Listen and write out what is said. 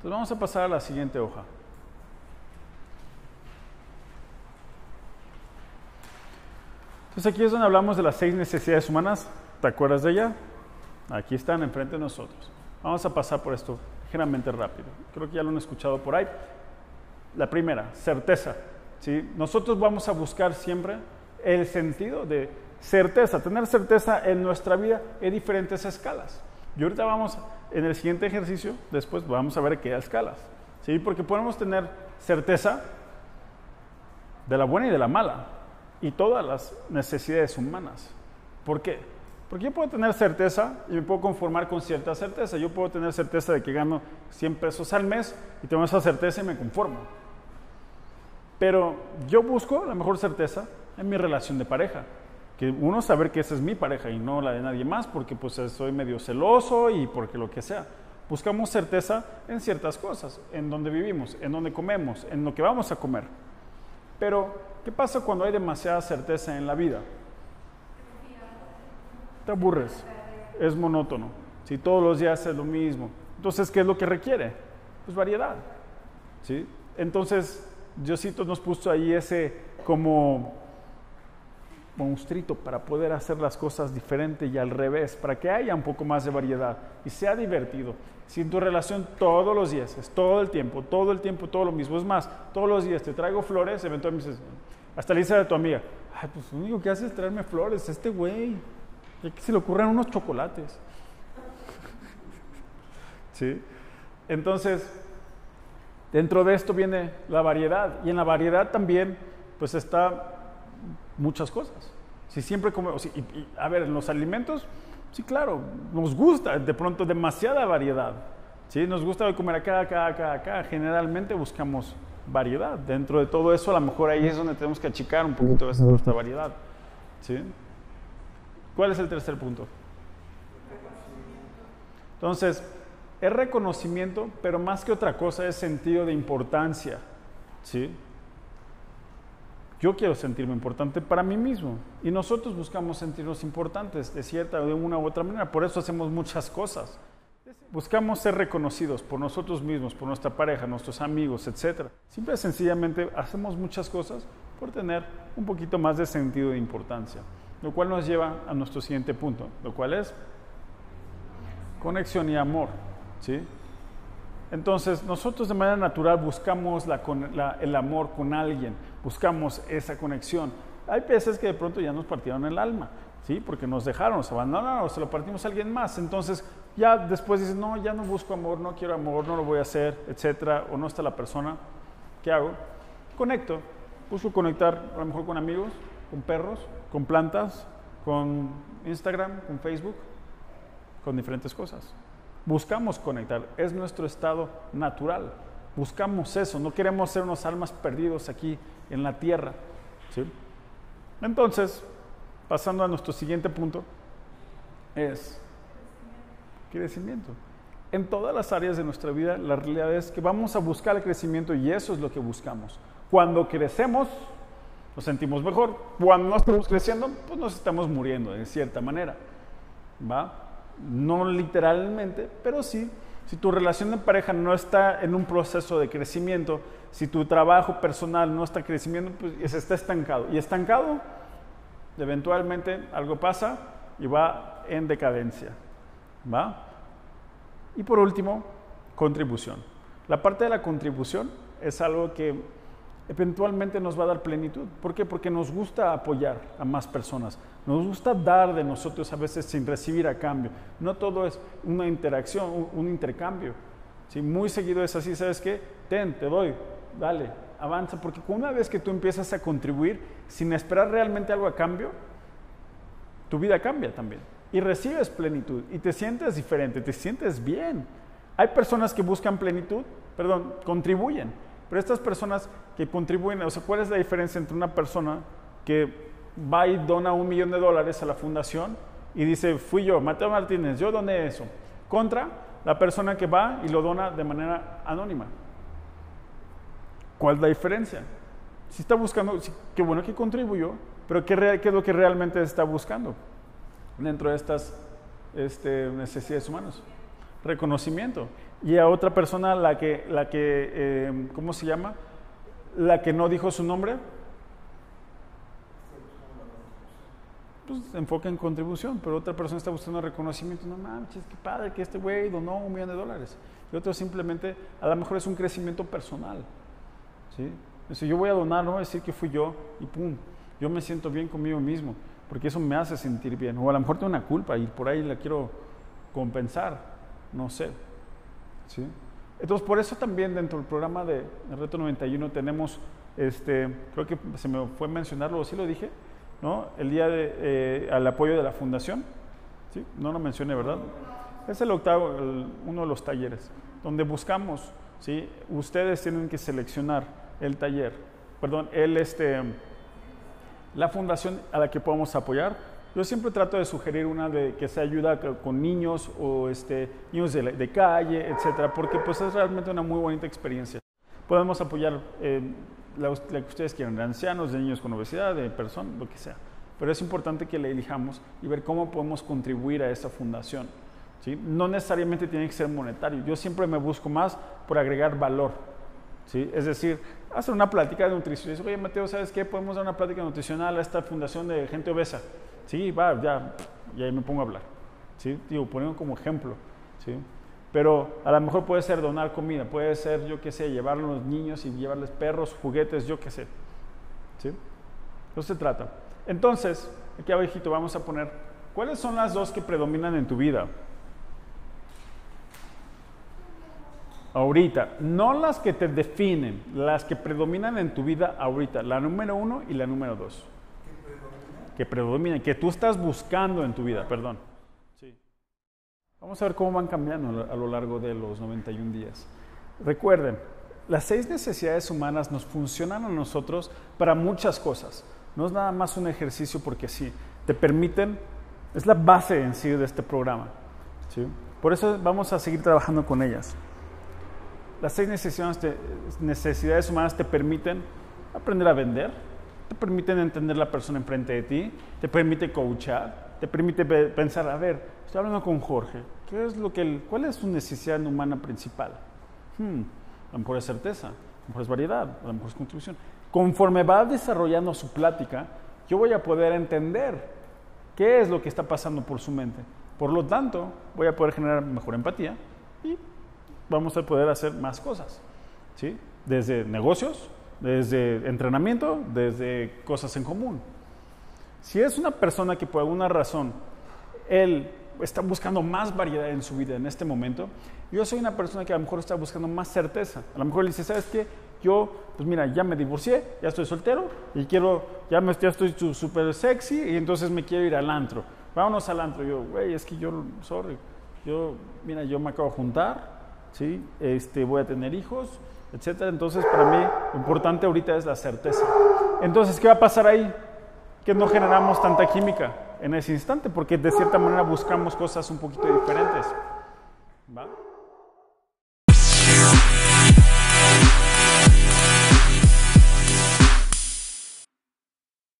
Entonces vamos a pasar a la siguiente hoja. Entonces aquí es donde hablamos de las seis necesidades humanas. ¿Te acuerdas de ella? Aquí están enfrente de nosotros. Vamos a pasar por esto ligeramente rápido. Creo que ya lo han escuchado por ahí. La primera, certeza. ¿sí? Nosotros vamos a buscar siempre el sentido de certeza, tener certeza en nuestra vida en diferentes escalas. Y ahorita vamos, en el siguiente ejercicio, después vamos a ver qué escalas. ¿sí? Porque podemos tener certeza de la buena y de la mala y todas las necesidades humanas. ¿Por qué? Porque yo puedo tener certeza y me puedo conformar con cierta certeza. Yo puedo tener certeza de que gano 100 pesos al mes y tengo esa certeza y me conformo. Pero yo busco la mejor certeza en mi relación de pareja. Que uno saber que esa es mi pareja y no la de nadie más, porque pues soy medio celoso y porque lo que sea. Buscamos certeza en ciertas cosas, en donde vivimos, en donde comemos, en lo que vamos a comer. Pero, ¿qué pasa cuando hay demasiada certeza en la vida? Te aburres, es monótono. Si todos los días es lo mismo. Entonces, ¿qué es lo que requiere? Pues variedad. ¿sí? Entonces, Diosito nos puso ahí ese como monstruito para poder hacer las cosas diferente y al revés, para que haya un poco más de variedad y sea divertido. Si en tu relación todos los días, es todo el tiempo, todo el tiempo, todo lo mismo, es más, todos los días te traigo flores, eventualmente dices, hasta le dice a tu amiga, pues lo único que hace es traerme flores, este güey, que se le ocurren unos chocolates. ¿Sí? Entonces, dentro de esto viene la variedad y en la variedad también, pues está muchas cosas. Si siempre comemos, a ver, en los alimentos, sí, claro, nos gusta de pronto demasiada variedad. ¿sí? Nos gusta comer acá, acá, acá, acá. Generalmente buscamos variedad. Dentro de todo eso, a lo mejor ahí es donde tenemos que achicar un poquito esa nuestra variedad. ¿sí? ¿Cuál es el tercer punto? Entonces, es reconocimiento, pero más que otra cosa es sentido de importancia. ¿sí? Yo quiero sentirme importante para mí mismo y nosotros buscamos sentirnos importantes de cierta de una u otra manera. Por eso hacemos muchas cosas. Buscamos ser reconocidos por nosotros mismos, por nuestra pareja, nuestros amigos, etc. Simple y sencillamente hacemos muchas cosas por tener un poquito más de sentido de importancia. Lo cual nos lleva a nuestro siguiente punto, lo cual es conexión y amor. ¿sí? Entonces, nosotros de manera natural buscamos el amor con alguien, buscamos esa conexión. Hay veces que de pronto ya nos partieron el alma, ¿sí? Porque nos dejaron, nos abandonaron, se lo partimos a alguien más. Entonces, ya después dices, no, ya no busco amor, no quiero amor, no lo voy a hacer, etcétera, o no está la persona. ¿Qué hago? Conecto. Busco conectar a lo mejor con amigos, con perros, con plantas, con Instagram, con Facebook, con diferentes cosas. Buscamos conectar, es nuestro estado natural. Buscamos eso, no queremos ser unos almas perdidos aquí en la tierra. ¿sí? Entonces, pasando a nuestro siguiente punto, es crecimiento. En todas las áreas de nuestra vida, la realidad es que vamos a buscar el crecimiento y eso es lo que buscamos. Cuando crecemos, nos sentimos mejor. Cuando no estamos creciendo, pues nos estamos muriendo de cierta manera. ¿Va? No literalmente, pero sí, si tu relación de pareja no está en un proceso de crecimiento, si tu trabajo personal no está creciendo, pues está estancado. Y estancado, eventualmente algo pasa y va en decadencia. ¿Va? Y por último, contribución. La parte de la contribución es algo que eventualmente nos va a dar plenitud. ¿Por qué? Porque nos gusta apoyar a más personas. Nos gusta dar de nosotros a veces sin recibir a cambio. No todo es una interacción, un, intercambio. Si Muy seguido es así, ¿sabes qué? Ten, te doy, dale, avanza. Porque una vez que tú empiezas a contribuir sin esperar realmente algo a cambio, tu vida cambia también. Y recibes plenitud y te sientes diferente, te sientes bien. Hay personas que buscan plenitud, perdón, contribuyen pero estas personas que contribuyen, o sea, ¿cuál es la diferencia entre una persona que va y dona un millón de dólares a la fundación y dice, fui yo, Mateo Martínez, yo doné eso, contra la persona que va y lo dona de manera anónima? ¿Cuál es la diferencia? Si está buscando, qué bueno que contribuyó, pero ¿qué, ¿qué, es lo que realmente está buscando dentro de estas este, necesidades humanas? Reconocimiento. Y a otra persona, la que, la que eh, ¿cómo se llama? La que no dijo su nombre, pues enfoca en contribución, pero otra persona está buscando reconocimiento. No manches, qué padre que este güey donó un millón de dólares. Y otro simplemente, a lo mejor es un crecimiento personal. ¿sí? Yo voy a donar, no voy a decir que fui yo y pum, yo me siento bien conmigo mismo, porque eso me hace sentir bien. O a lo mejor tengo una culpa y por ahí la quiero compensar, no sé. ¿sí? Entonces, por eso también dentro del programa de Reto 91 tenemos, este, creo que se me fue mencionarlo, sí lo dije, ¿no? El día de, eh, al apoyo de la fundación, ¿sí? No lo mencioné, ¿verdad? Es el octavo, uno de los talleres, donde buscamos, ¿sí? Ustedes tienen que seleccionar el taller, perdón, el, este, la fundación a la que podamos apoyar. Yo siempre trato de sugerir una de que se ayuda con niños o este, niños de, calle, etcétera, porque pues es realmente una muy bonita experiencia. Podemos apoyar eh, la, que ustedes quieran, de ancianos, de niños con obesidad, de personas, lo que sea. Pero es importante que le elijamos y ver cómo podemos contribuir a esa fundación. ¿sí? No necesariamente tiene que ser monetario. Yo siempre me busco más por agregar valor. ¿Sí? Es decir, hacer una plática de nutrición. Oye, Mateo, ¿sabes qué? Podemos dar una plática nutricional a esta fundación de gente obesa. Sí, va, ya, y ahí me pongo a hablar. ¿sí? Digo, poniendo como ejemplo. ¿sí? Pero a lo mejor puede ser donar comida, puede ser, yo qué sé, llevar a los niños y llevarles perros, juguetes, yo qué sé. ¿Sí? Eso se trata. Entonces, aquí abajito vamos a poner, ¿cuáles son las dos que predominan en tu vida? Ahorita, no las que te definen, las que predominan en tu vida ahorita, la número uno y la número dos. Que predominan, que tú estás buscando en tu vida, perdón. Sí. Vamos a ver cómo van cambiando a lo largo de los 91 días. Recuerden, las seis necesidades humanas nos funcionan a nosotros para muchas cosas. No es nada más un ejercicio porque sí, te permiten, es la base en sí de este programa. ¿sí? Por eso vamos a seguir trabajando con ellas. Las seis necesidades, humanas te permiten aprender a vender, te permiten entender la persona enfrente de ti, te permite coachar, te permite pensar, a ver, estoy hablando con Jorge, ¿qué es lo que ¿cuál es su necesidad humana principal? Hmm, a lo mejor es certeza, a lo mejor es variedad, a lo mejor es contribución. Conforme va desarrollando su plática, yo voy a poder entender qué es lo que está pasando por su mente. Por lo tanto, voy a poder generar mejor empatía y vamos a poder hacer más cosas, ¿sí? Desde negocios, desde entrenamiento, desde cosas en común. Si es una persona que por alguna razón él está buscando más variedad en su vida en este momento, yo soy una persona que a lo mejor está buscando más certeza. A lo mejor le dice, ¿sabes qué? Yo, pues mira, ya me divorcié, ya estoy soltero y quiero, ya, me, estoy súper sexy y entonces me quiero ir al antro. Vámonos al antro. Yo, güey, es que yo, sorry, yo, mira, yo me acabo de juntar, ¿sí? Este, voy a tener hijos, etcétera. Entonces, para mí, lo importante ahorita es la certeza. Entonces, ¿qué va a pasar ahí? Que no generamos tanta química en ese instante, porque de cierta manera buscamos cosas un poquito diferentes. ¿Va?